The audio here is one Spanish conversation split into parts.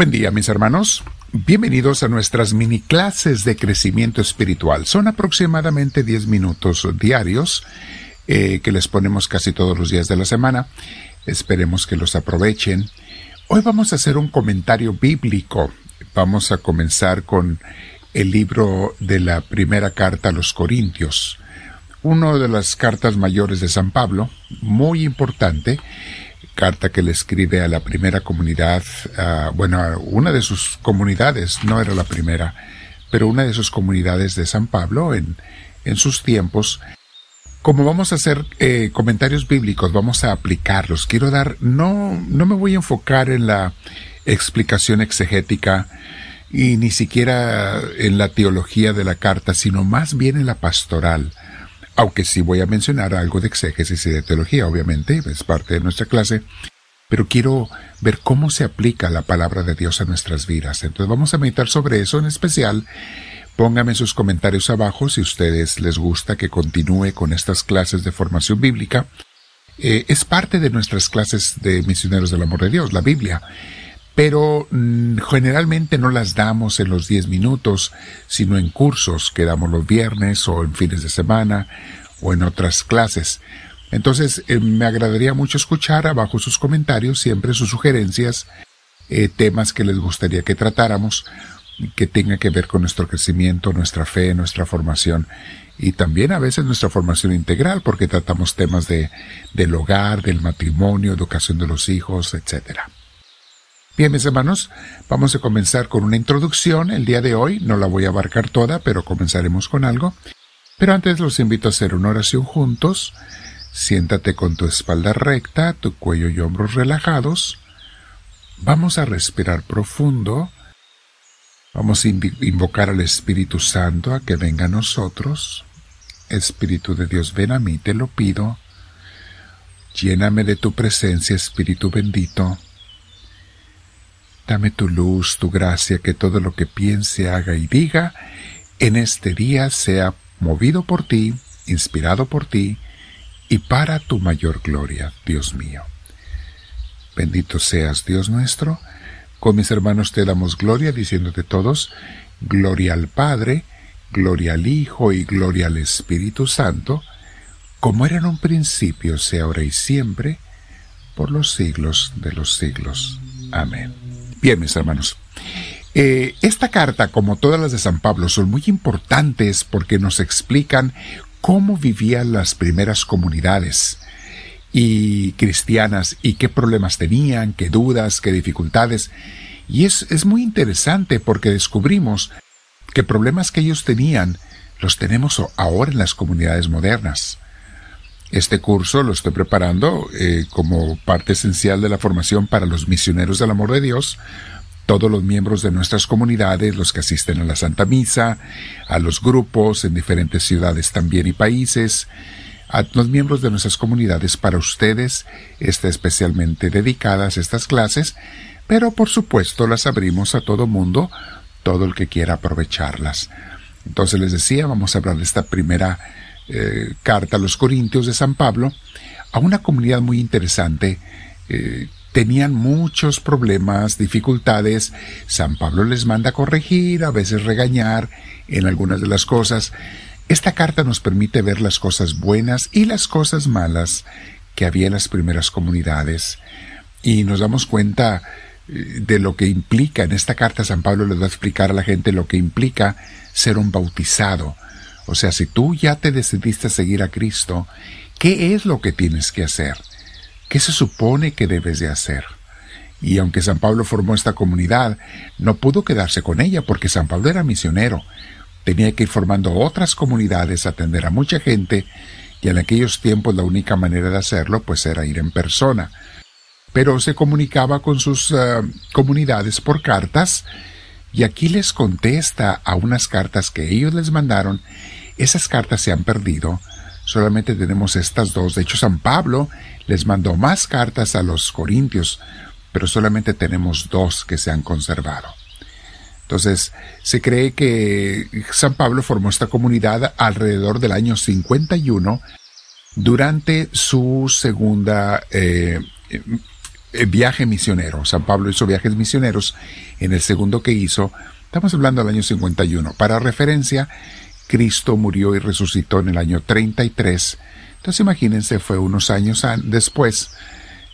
Buen día, mis hermanos. Bienvenidos a nuestras mini clases de crecimiento espiritual. Son aproximadamente 10 minutos diarios eh, que les ponemos casi todos los días de la semana. Esperemos que los aprovechen. Hoy vamos a hacer un comentario bíblico. Vamos a comenzar con el libro de la primera carta a los Corintios. Una de las cartas mayores de San Pablo, muy importante, carta que le escribe a la primera comunidad, bueno, una de sus comunidades, no era la primera, pero una de sus comunidades de San Pablo en, en sus tiempos. Como vamos a hacer eh, comentarios bíblicos, vamos a aplicarlos. Quiero dar, no, no me voy a enfocar en la explicación exegética y ni siquiera en la teología de la carta, sino más bien en la pastoral aunque sí voy a mencionar algo de exégesis y de teología, obviamente, es parte de nuestra clase, pero quiero ver cómo se aplica la palabra de Dios a nuestras vidas. Entonces vamos a meditar sobre eso en especial. Pónganme sus comentarios abajo si ustedes les gusta que continúe con estas clases de formación bíblica. Eh, es parte de nuestras clases de misioneros del amor de Dios, la Biblia pero mm, generalmente no las damos en los 10 minutos, sino en cursos que damos los viernes o en fines de semana o en otras clases. Entonces, eh, me agradaría mucho escuchar abajo sus comentarios, siempre sus sugerencias, eh, temas que les gustaría que tratáramos, que tenga que ver con nuestro crecimiento, nuestra fe, nuestra formación y también a veces nuestra formación integral, porque tratamos temas de, del hogar, del matrimonio, educación de los hijos, etcétera. Bien, mis hermanos, vamos a comenzar con una introducción el día de hoy. No la voy a abarcar toda, pero comenzaremos con algo. Pero antes los invito a hacer una oración juntos. Siéntate con tu espalda recta, tu cuello y hombros relajados. Vamos a respirar profundo. Vamos a invocar al Espíritu Santo a que venga a nosotros. Espíritu de Dios, ven a mí, te lo pido. Lléname de tu presencia, Espíritu bendito. Dame tu luz, tu gracia, que todo lo que piense, haga y diga en este día sea movido por ti, inspirado por ti y para tu mayor gloria, Dios mío. Bendito seas, Dios nuestro. Con mis hermanos te damos gloria, diciéndote todos, gloria al Padre, gloria al Hijo y gloria al Espíritu Santo, como era en un principio, sea ahora y siempre, por los siglos de los siglos. Amén. Bien, mis hermanos. Eh, esta carta, como todas las de San Pablo, son muy importantes porque nos explican cómo vivían las primeras comunidades y cristianas y qué problemas tenían, qué dudas, qué dificultades. Y es, es muy interesante porque descubrimos que problemas que ellos tenían los tenemos ahora en las comunidades modernas. Este curso lo estoy preparando eh, como parte esencial de la formación para los misioneros del amor de Dios, todos los miembros de nuestras comunidades, los que asisten a la Santa Misa, a los grupos en diferentes ciudades también y países, a los miembros de nuestras comunidades, para ustedes está especialmente dedicadas estas clases, pero por supuesto las abrimos a todo mundo, todo el que quiera aprovecharlas. Entonces les decía, vamos a hablar de esta primera eh, carta a los Corintios de San Pablo a una comunidad muy interesante. Eh, tenían muchos problemas, dificultades. San Pablo les manda corregir, a veces regañar en algunas de las cosas. Esta carta nos permite ver las cosas buenas y las cosas malas que había en las primeras comunidades. Y nos damos cuenta eh, de lo que implica, en esta carta San Pablo les va a explicar a la gente lo que implica ser un bautizado, o sea, si tú ya te decidiste a seguir a Cristo, ¿qué es lo que tienes que hacer? ¿Qué se supone que debes de hacer? Y aunque San Pablo formó esta comunidad, no pudo quedarse con ella porque San Pablo era misionero. Tenía que ir formando otras comunidades, atender a mucha gente, y en aquellos tiempos la única manera de hacerlo pues era ir en persona. Pero se comunicaba con sus eh, comunidades por cartas, y aquí les contesta a unas cartas que ellos les mandaron esas cartas se han perdido. Solamente tenemos estas dos. De hecho, San Pablo les mandó más cartas a los corintios, pero solamente tenemos dos que se han conservado. Entonces, se cree que San Pablo formó esta comunidad alrededor del año 51 durante su segunda, eh, viaje misionero. San Pablo hizo viajes misioneros. En el segundo que hizo, estamos hablando del año 51. Para referencia, Cristo murió y resucitó en el año 33. Entonces imagínense, fue unos años después,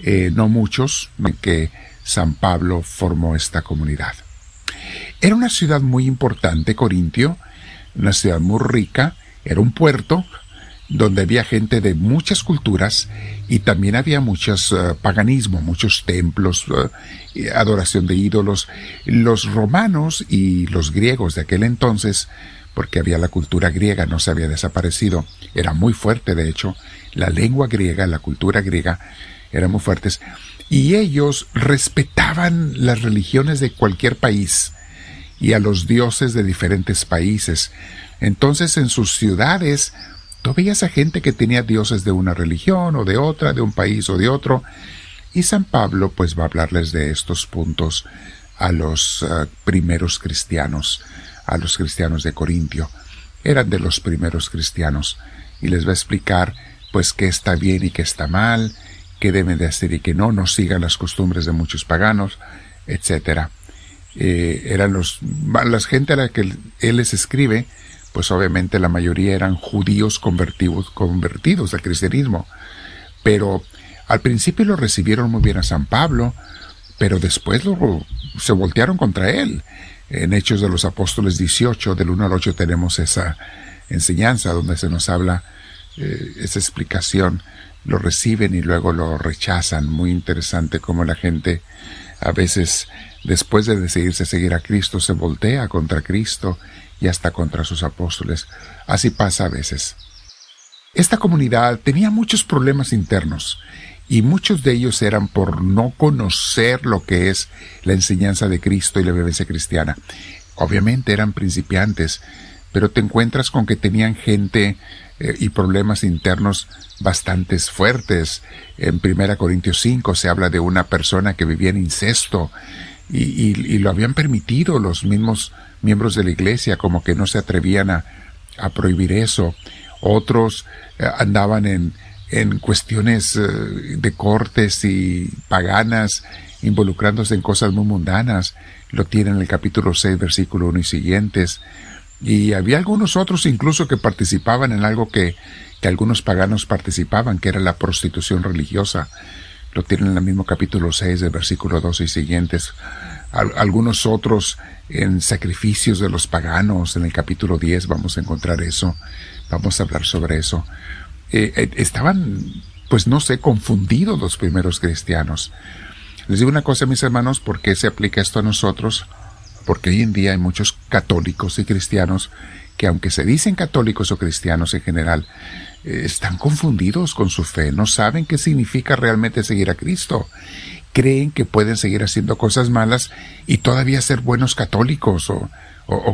eh, no muchos, que San Pablo formó esta comunidad. Era una ciudad muy importante, Corintio, una ciudad muy rica, era un puerto, donde había gente de muchas culturas y también había muchos eh, paganismo, muchos templos, eh, adoración de ídolos. Los romanos y los griegos de aquel entonces, porque había la cultura griega, no se había desaparecido, era muy fuerte de hecho, la lengua griega, la cultura griega, eran muy fuertes, y ellos respetaban las religiones de cualquier país y a los dioses de diferentes países. Entonces en sus ciudades Tú veías a gente que tenía dioses de una religión o de otra, de un país o de otro, y San Pablo pues va a hablarles de estos puntos a los eh, primeros cristianos, a los cristianos de Corintio. Eran de los primeros cristianos y les va a explicar pues qué está bien y qué está mal, qué deben de hacer y qué no, no sigan las costumbres de muchos paganos, etcétera. Eh, eran los, la gente a la que él les escribe, pues obviamente la mayoría eran judíos convertidos, convertidos al cristianismo. Pero al principio lo recibieron muy bien a San Pablo, pero después lo, se voltearon contra él. En Hechos de los Apóstoles 18, del 1 al 8, tenemos esa enseñanza donde se nos habla eh, esa explicación. Lo reciben y luego lo rechazan. Muy interesante cómo la gente a veces, después de decidirse seguir a Cristo, se voltea contra Cristo y hasta contra sus apóstoles. Así pasa a veces. Esta comunidad tenía muchos problemas internos y muchos de ellos eran por no conocer lo que es la enseñanza de Cristo y la vivencia cristiana. Obviamente eran principiantes, pero te encuentras con que tenían gente eh, y problemas internos bastante fuertes. En 1 Corintios 5 se habla de una persona que vivía en incesto y lo habían permitido los mismos miembros de la iglesia como que no se atrevían a, prohibir eso. Otros eh, andaban en, en cuestiones eh, de cortes y paganas, involucrándose en cosas muy mundanas. Lo tiene en el capítulo 6, versículo 1 y siguientes. Y había algunos otros incluso que participaban en algo que, que algunos paganos participaban, que era la prostitución religiosa. Lo tienen en el mismo capítulo 6, del versículo 12 y siguientes algunos otros en sacrificios de los paganos, en el capítulo 10 vamos a encontrar eso, vamos a hablar sobre eso. Eh, eh, estaban, pues no sé, confundidos los primeros cristianos. Les digo una cosa, mis hermanos, ¿por qué se aplica esto a nosotros? Porque hoy en día hay muchos católicos y cristianos que aunque se dicen católicos o cristianos en general, eh, están confundidos con su fe, no saben qué significa realmente seguir a Cristo creen que pueden seguir haciendo cosas malas y todavía ser buenos católicos o,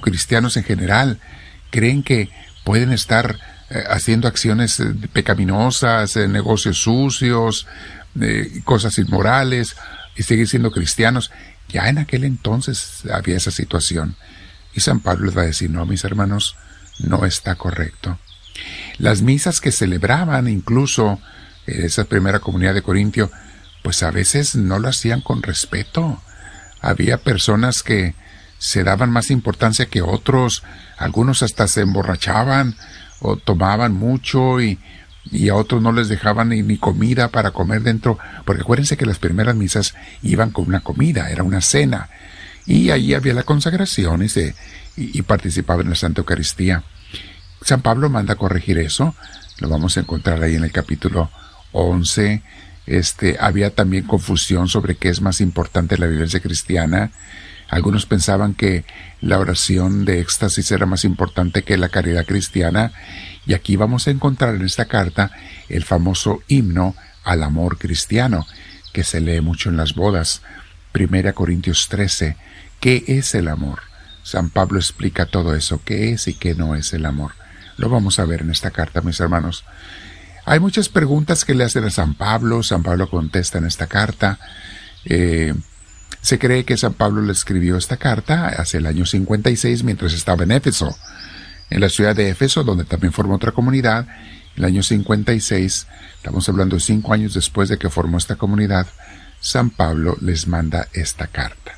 cristianos en general. Creen que pueden estar eh, haciendo acciones eh, pecaminosas, eh, negocios sucios, cosas inmorales y seguir siendo cristianos. Ya en aquel entonces había esa situación. Y San Pablo les va a decir, no, mis hermanos, no está correcto. Las misas que celebraban incluso esa primera comunidad de Corintio pues a veces no lo hacían con respeto. Había personas que se daban más importancia que otros, algunos hasta se emborrachaban o tomaban mucho y, y a otros no les dejaban ni, comida para comer dentro, porque acuérdense que las primeras misas iban con una comida, era una cena, y ahí había la consagración y, se, en la Santa Eucaristía. San Pablo manda corregir eso, lo vamos a encontrar ahí en el capítulo 11 este, había también confusión sobre qué es más importante la vivencia cristiana. Algunos pensaban que la oración de éxtasis era más importante que la caridad cristiana. Y aquí vamos a encontrar en esta carta el famoso himno al amor cristiano, que se lee mucho en las bodas. Primera Corintios 13. ¿Qué es el amor? San Pablo explica todo eso, qué es y qué no es el amor. Lo vamos a ver en esta carta, mis hermanos. Hay muchas preguntas que le hacen a San Pablo, San Pablo contesta en esta carta. Eh, se cree que San Pablo le escribió esta carta hacia el año 56 mientras estaba en Éfeso. En la ciudad de Éfeso, donde también formó otra comunidad, en el año 56, estamos hablando cinco años después de que formó esta comunidad, San Pablo les manda esta carta.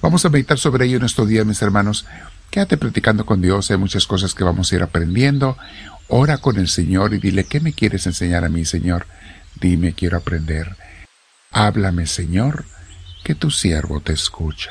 Vamos a meditar sobre ello en estos días, mis hermanos. Quédate practicando con Dios, hay muchas cosas que vamos a ir aprendiendo. Ora con el Señor y dile, ¿qué me quieres enseñar a mí, Señor? Dime, quiero aprender. Háblame, Señor, que tu siervo te escucha.